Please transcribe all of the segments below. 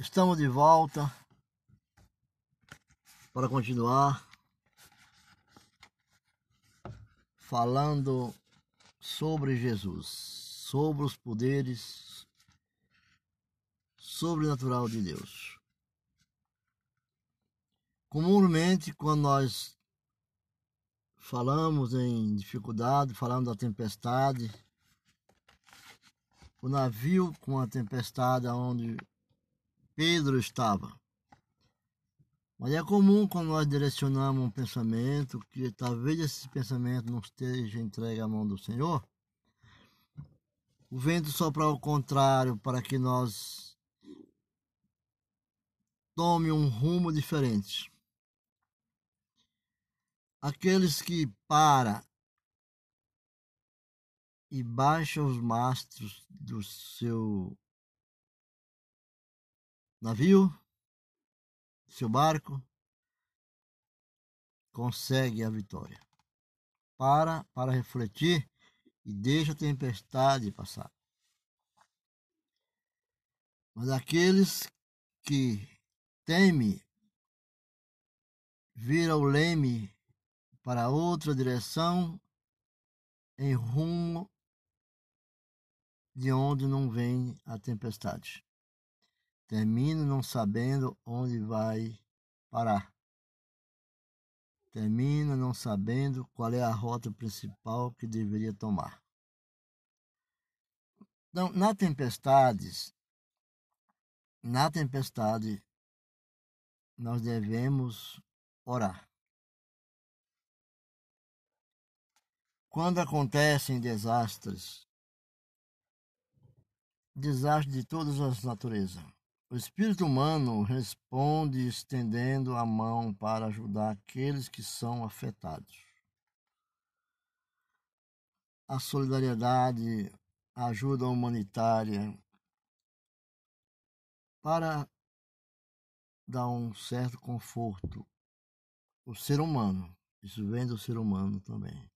Estamos de volta para continuar falando sobre Jesus, sobre os poderes sobrenatural de Deus. Comumente, quando nós falamos em dificuldade, falamos da tempestade, o navio com a tempestade onde Pedro estava. Mas é comum quando nós direcionamos um pensamento que talvez esse pensamento não esteja entregue à mão do Senhor. O vento sopra ao contrário para que nós tome um rumo diferente. Aqueles que para e baixa os mastros do seu navio, seu barco, consegue a vitória. Para para refletir e deixa a tempestade passar. Mas aqueles que teme vira o leme para outra direção em rumo de onde não vem a tempestade. Termina não sabendo onde vai parar. Termina não sabendo qual é a rota principal que deveria tomar. Então, na tempestades, na tempestade, nós devemos orar. Quando acontecem desastres, desastre de todas as naturezas. O espírito humano responde estendendo a mão para ajudar aqueles que são afetados. A solidariedade, a ajuda humanitária, para dar um certo conforto. O ser humano, isso vem do ser humano também.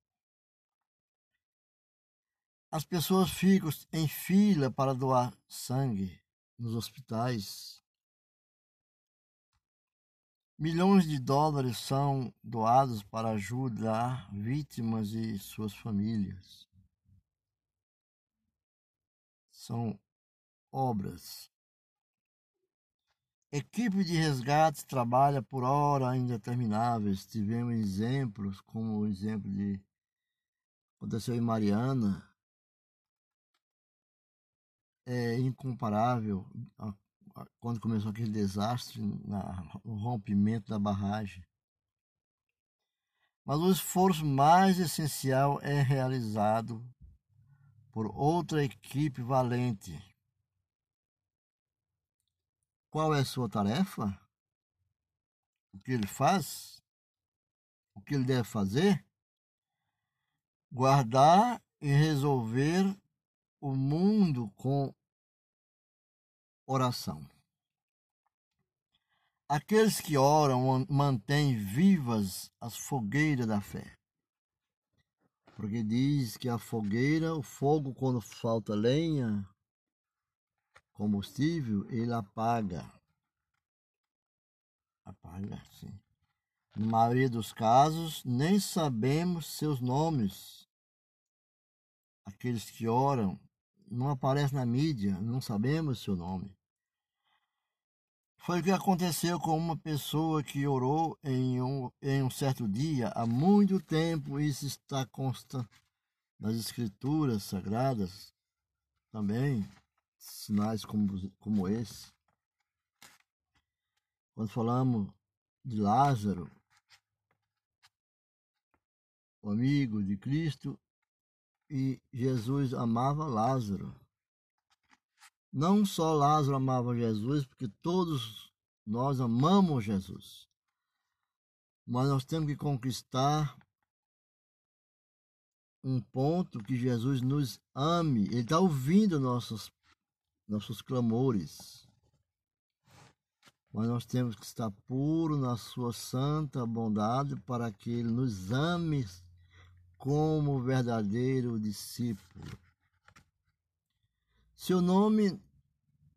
As pessoas ficam em fila para doar sangue nos hospitais. Milhões de dólares são doados para ajudar vítimas e suas famílias. São obras. Equipe de resgate trabalha por horas indetermináveis. Tivemos exemplos, como o exemplo de aconteceu em Mariana, é incomparável quando começou aquele desastre, na, no rompimento da barragem. Mas o esforço mais essencial é realizado por outra equipe valente. Qual é a sua tarefa? O que ele faz? O que ele deve fazer? Guardar e resolver o mundo com oração. Aqueles que oram mantêm vivas as fogueiras da fé. Porque diz que a fogueira, o fogo, quando falta lenha, combustível, ele apaga. Apaga, sim. Na maioria dos casos, nem sabemos seus nomes. Aqueles que oram não aparece na mídia, não sabemos seu nome. Foi o que aconteceu com uma pessoa que orou em um, em um certo dia, há muito tempo, isso está consta nas escrituras sagradas também, sinais como, como esse. Quando falamos de Lázaro, o amigo de Cristo, e Jesus amava Lázaro. Não só Lázaro amava Jesus, porque todos nós amamos Jesus. Mas nós temos que conquistar um ponto que Jesus nos ame. Ele está ouvindo nossos, nossos clamores. Mas nós temos que estar puro na sua santa bondade para que Ele nos ame como verdadeiro discípulo. Seu nome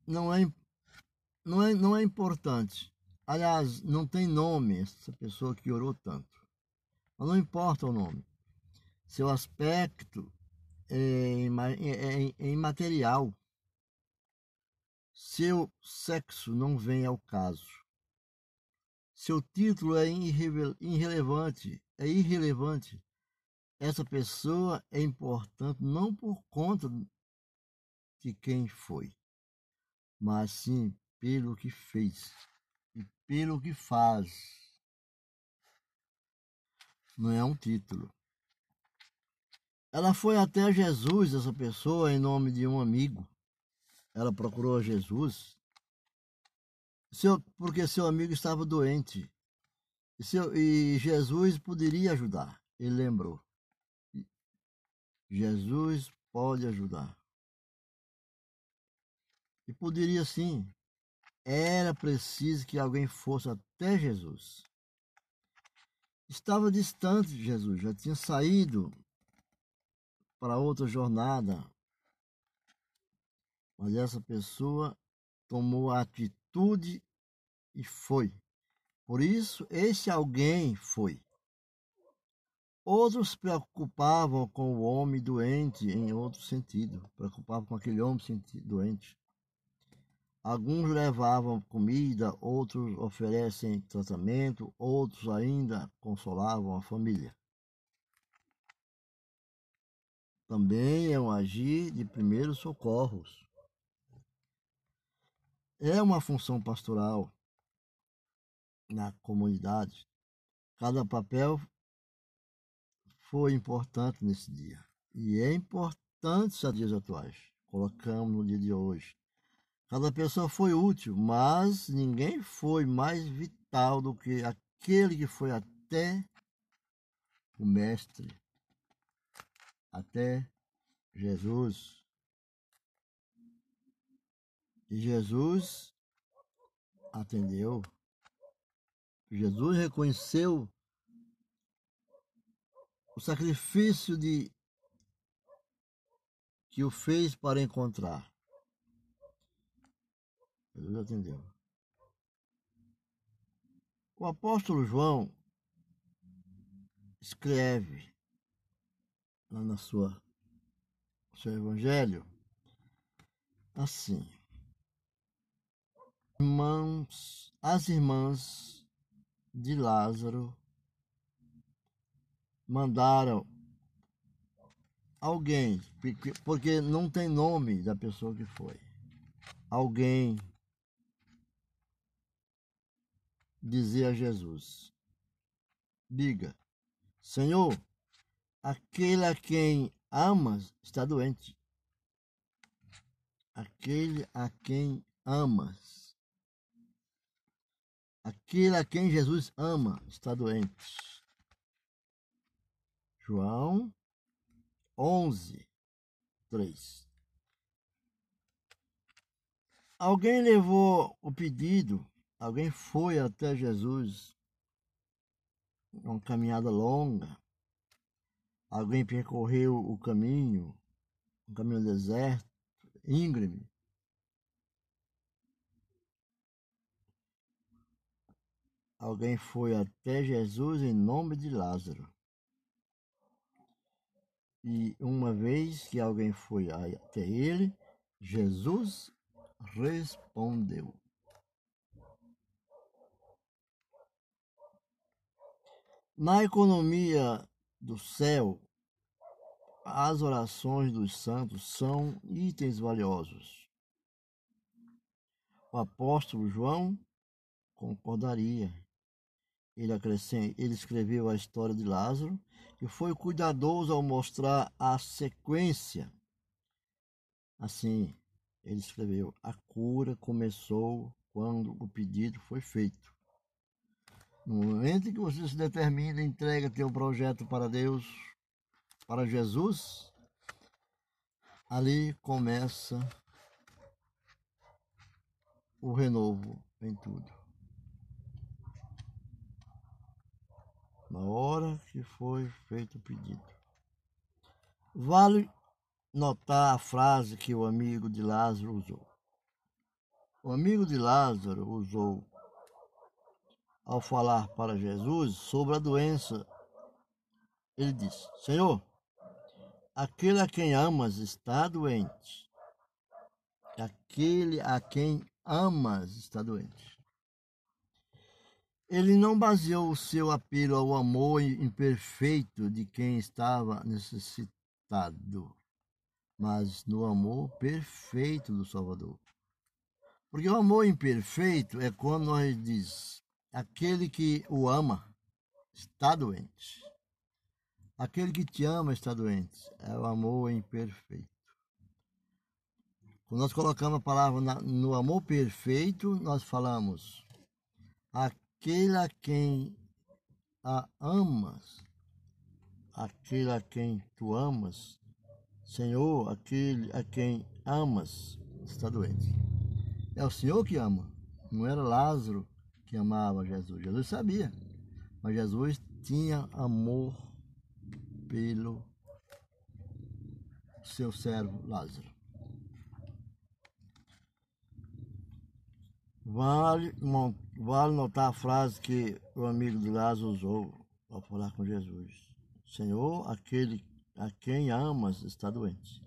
não é não é, não é importante. Aliás, não tem nome essa pessoa que orou tanto. Mas não importa o nome. Seu aspecto é, é, é imaterial. Seu sexo não vem ao caso. Seu título é irrelevante, é irrelevante. Essa pessoa é importante não por conta de quem foi, mas sim pelo que fez e pelo que faz. Não é um título. Ela foi até Jesus, essa pessoa, em nome de um amigo. Ela procurou Jesus seu, porque seu amigo estava doente. E, seu, e Jesus poderia ajudar. Ele lembrou. Jesus pode ajudar. E poderia sim. Era preciso que alguém fosse até Jesus. Estava distante de Jesus, já tinha saído para outra jornada. Mas essa pessoa tomou a atitude e foi. Por isso, esse alguém foi. Outros preocupavam com o homem doente em outro sentido, preocupavam com aquele homem doente. Alguns levavam comida, outros oferecem tratamento, outros ainda consolavam a família. Também é um agir de primeiros socorros. É uma função pastoral na comunidade. Cada papel foi importante nesse dia. E é importante nos dias atuais. Colocamos no dia de hoje. Cada pessoa foi útil, mas ninguém foi mais vital do que aquele que foi até o Mestre, até Jesus. E Jesus atendeu. Jesus reconheceu o sacrifício de que o fez para encontrar. Jesus atendeu. O apóstolo João escreve lá na sua seu evangelho assim: Irmãos, as irmãs de Lázaro mandaram alguém, porque não tem nome da pessoa que foi. Alguém dizer a Jesus: Diga, Senhor, aquele a quem amas está doente. Aquele a quem amas Aquele a quem Jesus ama está doente. João 11, 3. Alguém levou o pedido, alguém foi até Jesus, uma caminhada longa, alguém percorreu o caminho, um caminho deserto, íngreme, alguém foi até Jesus em nome de Lázaro. E uma vez que alguém foi até ele, Jesus respondeu. Na economia do céu, as orações dos santos são itens valiosos. O apóstolo João concordaria. Ele, ele escreveu a história de Lázaro e foi cuidadoso ao mostrar a sequência. Assim, ele escreveu: a cura começou quando o pedido foi feito. No momento em que você se determina, entrega teu projeto para Deus, para Jesus, ali começa o renovo em tudo. Na hora que foi feito o pedido. Vale notar a frase que o amigo de Lázaro usou. O amigo de Lázaro usou ao falar para Jesus sobre a doença. Ele disse: Senhor, aquele a quem amas está doente. Aquele a quem amas está doente. Ele não baseou o seu apelo ao amor imperfeito de quem estava necessitado, mas no amor perfeito do Salvador. Porque o amor imperfeito é quando nós diz aquele que o ama está doente. Aquele que te ama está doente. É o amor imperfeito. Quando nós colocamos a palavra no amor perfeito, nós falamos aquele a quem a amas, aquele a quem tu amas, Senhor, aquele a quem amas está doente. É o Senhor que ama, não era Lázaro que amava Jesus. Jesus sabia, mas Jesus tinha amor pelo seu servo Lázaro. Vale, vale notar a frase que o amigo de Lázaro usou ao falar com Jesus: Senhor, aquele a quem amas está doente.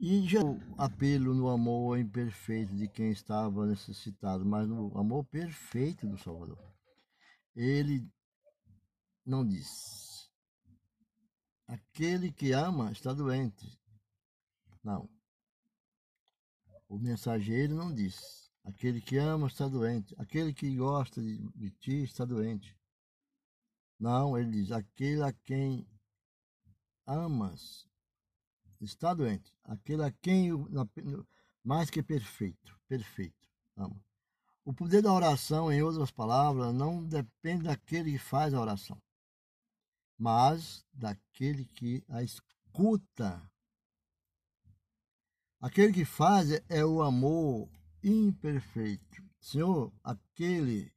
E já o apelo no amor imperfeito de quem estava necessitado, mas no amor perfeito do Salvador. Ele não diz: aquele que ama está doente. Não. O mensageiro não diz: aquele que ama está doente. Aquele que gosta de, de ti está doente. Não, ele diz: aquele a quem amas está doente. Aquele a quem mais que perfeito, perfeito, ama. O poder da oração, em outras palavras, não depende daquele que faz a oração, mas daquele que a escuta. Aquele que faz é o amor imperfeito. Senhor, aquele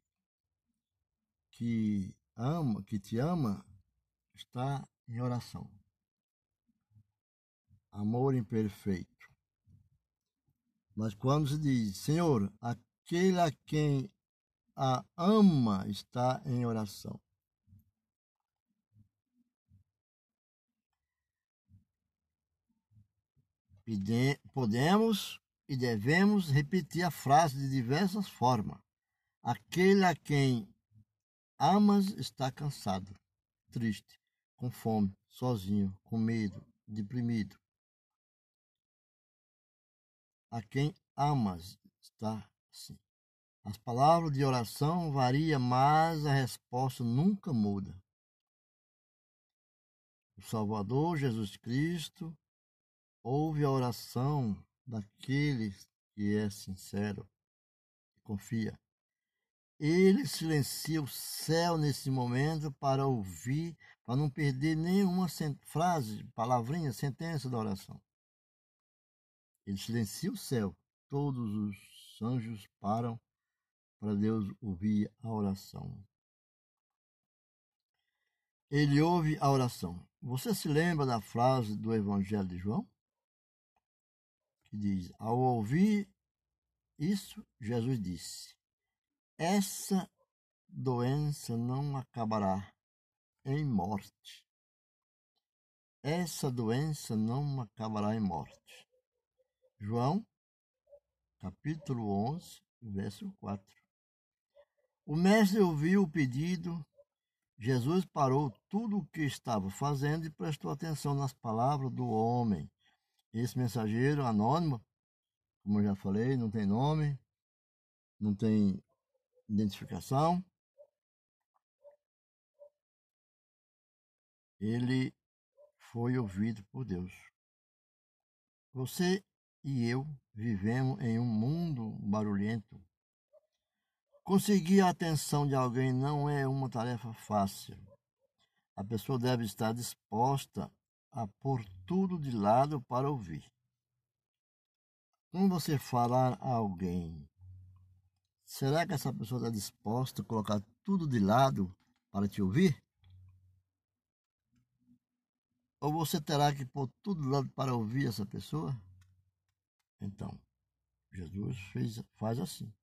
que ama, que te ama, está em oração amor imperfeito. Mas quando se diz, Senhor, aquele a quem a ama está em oração. Podemos e devemos repetir a frase de diversas formas. Aquele a quem amas está cansado, triste, com fome, sozinho, com medo, deprimido a quem amas está assim. As palavras de oração variam, mas a resposta nunca muda. O Salvador Jesus Cristo ouve a oração daquele que é sincero e confia. Ele silencia o céu nesse momento para ouvir, para não perder nenhuma frase, palavrinha, sentença da oração. Ele silencia o céu. Todos os anjos param para Deus ouvir a oração. Ele ouve a oração. Você se lembra da frase do Evangelho de João? Que diz: Ao ouvir isso, Jesus disse: Essa doença não acabará em morte. Essa doença não acabará em morte. João, capítulo 11, verso 4. O mestre ouviu o pedido. Jesus parou tudo o que estava fazendo e prestou atenção nas palavras do homem. Esse mensageiro anônimo, como eu já falei, não tem nome, não tem identificação. Ele foi ouvido por Deus. Você e eu vivemos em um mundo barulhento. Conseguir a atenção de alguém não é uma tarefa fácil. A pessoa deve estar disposta a pôr tudo de lado para ouvir. Quando você falar a alguém, será que essa pessoa está disposta a colocar tudo de lado para te ouvir? Ou você terá que pôr tudo de lado para ouvir essa pessoa? Então, Jesus fez, faz assim.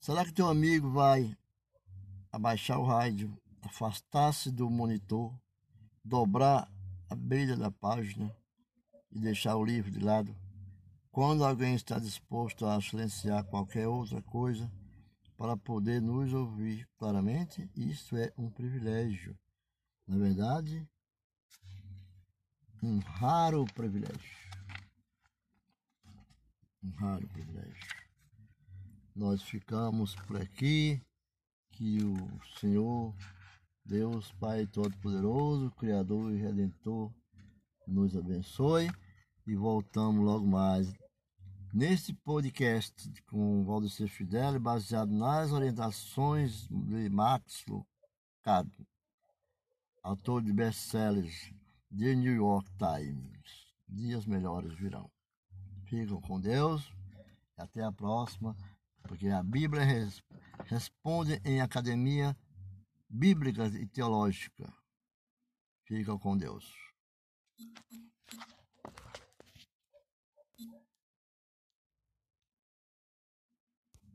Será que teu amigo vai abaixar o rádio, afastar-se do monitor, dobrar a beira da página e deixar o livro de lado? Quando alguém está disposto a silenciar qualquer outra coisa para poder nos ouvir claramente, isso é um privilégio. Na verdade, um raro privilégio. Um raro privilégio. Nós ficamos por aqui. Que o Senhor, Deus Pai Todo-Poderoso, Criador e Redentor, nos abençoe e voltamos logo mais neste podcast com Valdecir Fidel, baseado nas orientações de Max Lucado, autor de best-sellers The New York Times. Dias melhores virão. Ficam com Deus e até a próxima, porque a Bíblia res responde em academia bíblica e teológica. Fica com Deus.